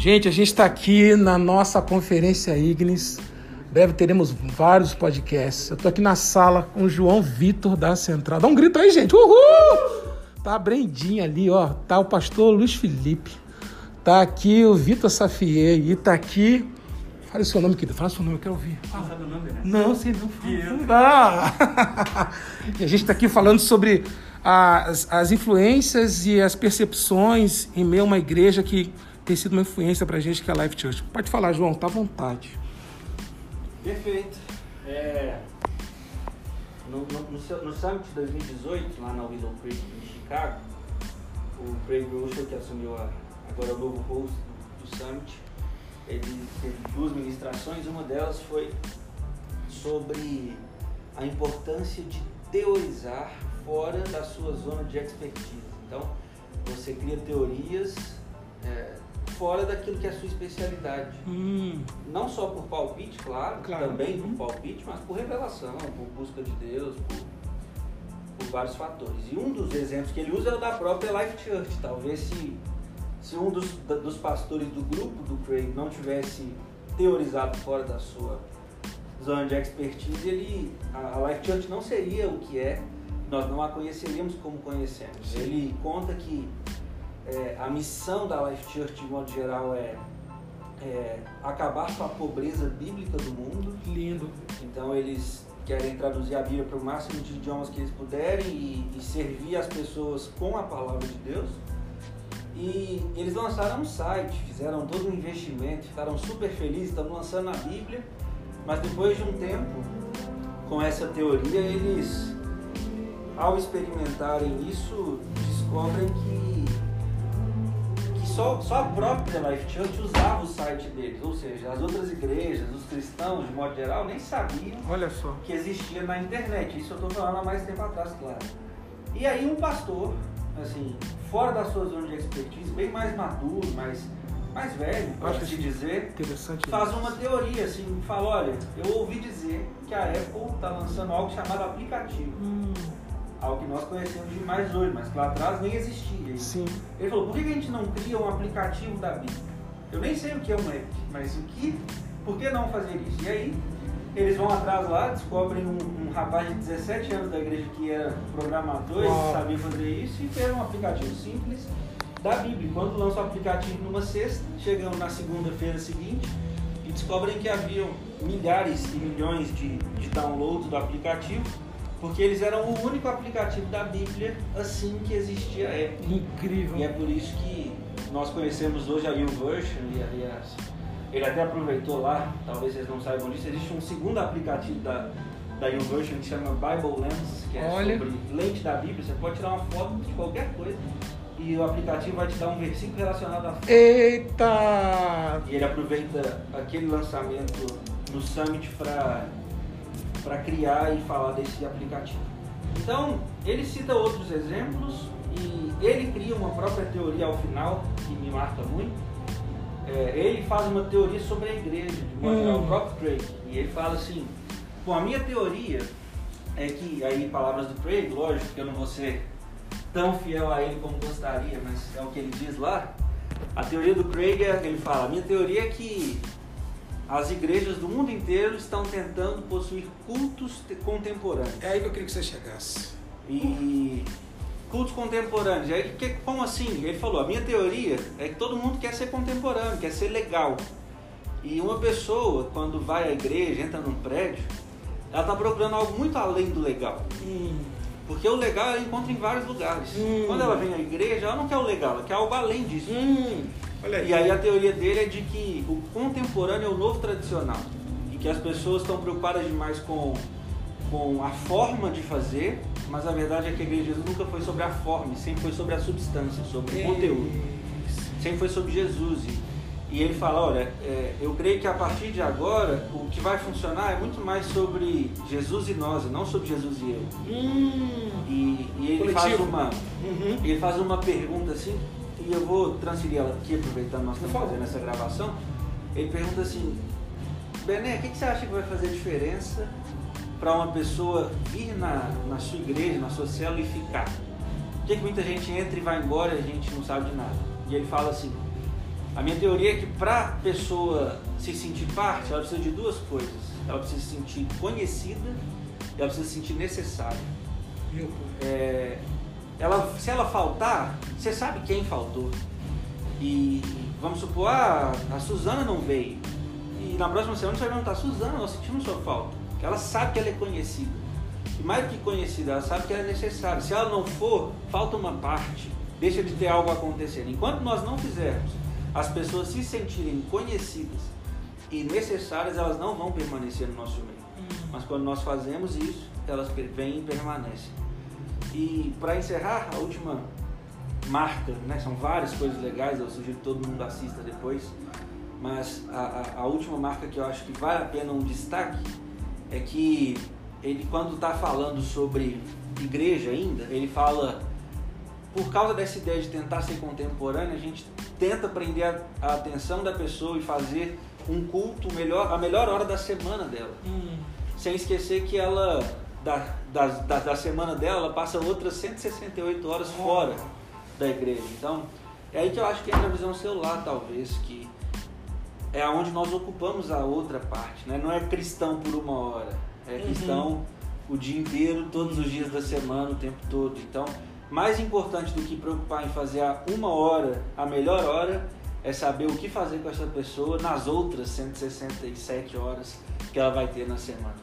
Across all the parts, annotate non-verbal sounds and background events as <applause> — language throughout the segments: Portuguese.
Gente, a gente está aqui na nossa conferência Ignis. Breve teremos vários podcasts. Eu tô aqui na sala com o João Vitor da Central. Dá um grito aí, gente. Uhul! Tá a Brendinha ali, ó. Tá o pastor Luiz Felipe. Tá aqui o Vitor Safier. E tá aqui. Fala o seu nome, querido. Fala o seu nome, eu quero ouvir. Fala. Não sabe o nome, né? Não, sei não. Fala. E <laughs> a gente está aqui falando sobre as, as influências e as percepções em meio a uma igreja que tem sido uma influência para a gente, que é a Life Church. Pode falar, João, tá à vontade. Perfeito. É, no, no, no, no Summit 2018, lá na Willow Creek, em Chicago, o Craig Rochelle, que assumiu a- agora o novo host do, do Summit, ele teve duas ministrações. Uma delas foi sobre a importância de teorizar fora da sua zona de expertise. Então, você cria teorias é, fora daquilo que é a sua especialidade. Hum, Não só por palpite, claro, Claro. também Uhum. por palpite, mas por revelação, por busca de Deus, por, por vários fatores. E um dos exemplos que ele usa é o da própria Life Church. Talvez se, se um dos, da- dos pastores do grupo do Craig não tivesse teorizado fora da sua zona de expertise, ele, a, a Life Church não seria o que é, nós não a conheceríamos como conhecemos. Ele conta que é, a missão da Life Church, de modo geral, é, é acabar com a pobreza bíblica do mundo. lindo. Então eles querem traduzir a Bíblia para o máximo de idiomas que eles puderem e, e servir as pessoas com a palavra de Deus. E eles lançaram um site, fizeram todo um investimento, ficaram super felizes, estão lançando a Bíblia, mas depois de um tempo, com essa teoria, eles, ao experimentarem isso, descobrem que, que só, só a própria Life Church usava o site deles, ou seja, as outras igrejas, os cristãos, de modo geral, nem sabiam Olha só. que existia na internet. Isso eu estou falando há mais tempo atrás, claro. E aí um pastor, assim, fora da sua zona de expertise, bem mais maduro, mais, mais velho, pode se que- dizer, Interessante. faz uma teoria, assim, fala, olha, eu ouvi dizer que a Apple está lançando algo chamado aplicativo. Hum, Algo que nós conhecemos demais hoje, mas que lá atrás nem existia. sim. Ele falou, por que que a gente não cria um aplicativo da Bíblia? Eu nem sei o que é um app, mas o que, por que não fazer isso? E aí, eles vão atrás lá, descobrem um, um rapaz de 17 anos da igreja que era programador e sabia fazer isso e fez um aplicativo simples da Bíblia. Quando lançam o aplicativo numa sexta, chegam na segunda-feira seguinte e descobrem que haviam milhares e milhões de, de downloads do aplicativo, porque eles eram o único aplicativo da Bíblia assim que existia a Apple. Incrível. E é por isso que nós conhecemos hoje a YouVersion e aliás, ele até aproveitou lá, talvez vocês não saibam disso, existe um segundo aplicativo da, da YouVersion que chama Bible Lens, que é Olha. sobre lente da Bíblia, você pode tirar uma foto de qualquer coisa e o aplicativo vai te dar um versículo relacionado à foto. Eita! E ele aproveita aquele lançamento no Summit para para criar e falar desse aplicativo. Então, ele cita outros exemplos e ele cria uma própria teoria ao final, que me marca muito. É, ele faz uma teoria sobre a igreja, de modo Hum. geral, o próprio Craig. E ele fala assim: Bom, a minha teoria é que, aí, palavras do Craig, lógico que eu não vou ser tão fiel a ele como gostaria, mas é o que ele diz lá. A teoria do Craig é que ele fala: a minha teoria é que as igrejas do mundo inteiro estão tentando possuir cultos te- contemporâneos. É aí que eu queria que você chegasse. E cultos contemporâneos. E aí, que, como assim? Ele falou: a minha teoria é que todo mundo quer ser contemporâneo, quer ser legal. E uma pessoa, quando vai à igreja, entra num prédio, ela está procurando algo muito além do legal. Hum, Porque o legal ela encontra em vários lugares. Hum. Quando ela vem à igreja, ela não quer o legal, ela quer algo além disso. hum. Aí. E aí a teoria dele é de que o contemporâneo é o novo tradicional. E que as pessoas estão preocupadas demais com, com a forma de fazer, mas a verdade é que a igreja de Jesus nunca foi sobre a forma, sempre foi sobre a substância, sobre o conteúdo. Sempre foi sobre Jesus. E, e ele fala, olha, é, eu creio que a partir de agora o que vai funcionar é muito mais sobre Jesus e nós, e não sobre Jesus e eu. Hum. E, e ele faz Coletivo. uma, Uhum. ele faz uma pergunta assim, e eu vou transferir ela aqui, aproveitando nós estamos fazendo essa gravação. Ele pergunta assim: Bené, o que, que você acha que vai fazer diferença para uma pessoa vir na, na sua igreja, na sua célula e ficar? Por que, que muita gente entra e vai embora e a gente não sabe de nada? E ele fala assim: A minha teoria é que para a pessoa se sentir parte, ela precisa de duas coisas. Ela precisa se sentir conhecida e ela precisa se sentir necessária. É, ela, se ela faltar, você sabe quem faltou. E vamos supor, ah, a Suzana não veio. E na próxima semana você vai perguntar, Suzana, nós sentimos sua falta. Ela sabe que ela é conhecida. E mais do que conhecida, ela sabe que ela é necessária. Se ela não for, falta uma parte. Deixa de ter algo acontecendo. Enquanto nós não fizermos as pessoas se sentirem conhecidas e necessárias, elas não vão permanecer no nosso meio. Uhum. Mas quando nós fazemos isso, elas vêm e permanecem. E para encerrar, a última marca, né? são várias coisas legais, eu sugiro que todo mundo assista depois, mas a, a, a última marca que eu acho que vale a pena um destaque é que ele quando está falando sobre igreja ainda, ele fala por causa dessa ideia de tentar ser contemporâneo, a gente tenta prender a, a atenção da pessoa e fazer um culto melhor, a melhor hora da semana dela. Hum. Sem esquecer que ela, da, da, da, da, semana dela, ela passa outras 168 horas fora da igreja. Então, é aí que eu acho que entra a visão celular, talvez, que é aonde nós ocupamos a outra parte. Né? Não é cristão por uma hora, é uhum. cristão o dia inteiro, todos os dias da semana, o tempo todo. Então, mais importante do que preocupar em fazer a uma hora a melhor hora é saber o que fazer com essa pessoa nas outras 167 horas que ela vai ter na semana.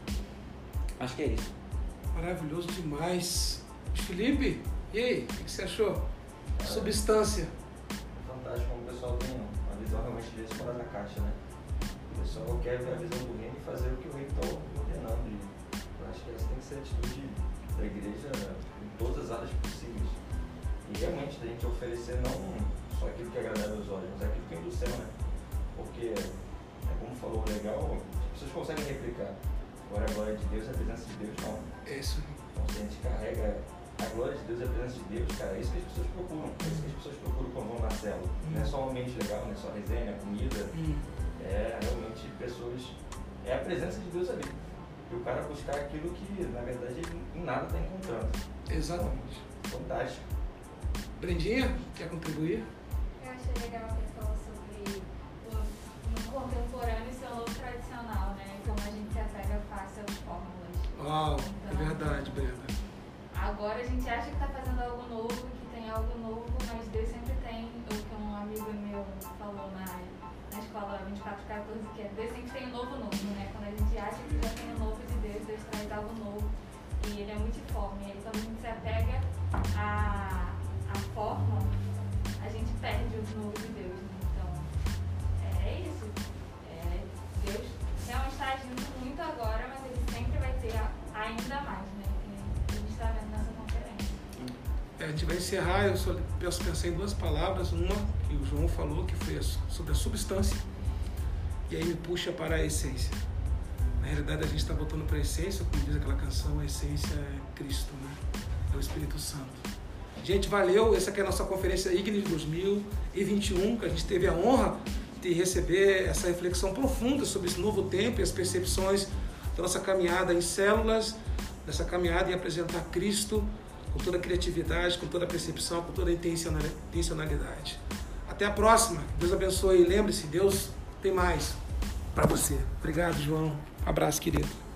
Acho que é isso. Maravilhoso demais. Felipe, e aí, o que você achou? É, Substância. Fantástico como o pessoal tem uma visão realmente vezes fora da caixa, né? O pessoal quer ver a visão do reino e fazer o que o reino está ordenando. Eu acho que essa tem que ser a atitude da igreja em todas as áreas possíveis. E realmente a gente oferecer não só aquilo que é agradável aos olhos, mas aquilo que vem do céu, né? Porque, é como falou legal, as pessoas conseguem replicar. Agora a glória de Deus é a presença de Deus, não. Isso. Então se a gente carrega a glória de Deus e a presença de Deus, cara, é isso que as pessoas procuram. É isso que as pessoas procuram quando vão na célula. Hum. Não é só um ambiente legal, não é só resenha, comida. Hum. É realmente pessoas. É a presença de Deus ali e o cara buscar aquilo que, na verdade, ele em nada está encontrando. Exatamente. Então, fantástico. Brendinha, quer contribuir? Eu achei legal que ele Uau, é verdade, Brenda. Agora a gente acha que está fazendo algo novo, que tem algo novo, mas Deus sempre tem, o que um amigo meu falou na na escola 2414, que é Deus sempre tem um novo novo, né? Quando a gente acha que já tem o um novo de Deus, Deus traz algo novo. E ele é multiforme. Aí quando a gente se apega à, à forma, a gente perde o novo de Deus. Né? Então, é isso. É, Deus realmente está agindo muito agora, mas ele sempre vai ter ainda mais, né? A gente está vendo nessa conferência. É, a gente vai encerrar, eu só pensei em duas palavras. Uma que o João falou, que foi sobre a substância, e aí me puxa para a essência. Na realidade, a gente está voltando para a essência, como diz aquela canção, a essência é Cristo, né? é o Espírito Santo. Gente, valeu. Essa aqui é a nossa conferência Ignis 2021, que a gente teve a honra de receber essa reflexão profunda sobre esse novo tempo e as percepções da nossa caminhada em células, dessa caminhada em apresentar Cristo com toda a criatividade, com toda a percepção, com toda a intencionalidade. Até a próxima. Deus abençoe. Lembre-se, Deus tem mais para você. Obrigado, João. abraço, querido.